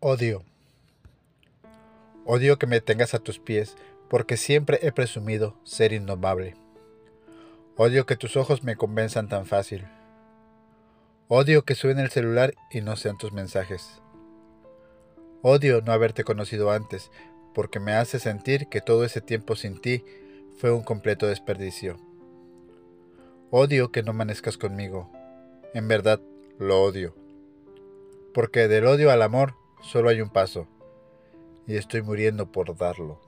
Odio. Odio que me tengas a tus pies, porque siempre he presumido ser indomable. Odio que tus ojos me convenzan tan fácil. Odio que suene el celular y no sean tus mensajes. Odio no haberte conocido antes, porque me hace sentir que todo ese tiempo sin ti fue un completo desperdicio. Odio que no amanezcas conmigo. En verdad, lo odio. Porque del odio al amor solo hay un paso, y estoy muriendo por darlo.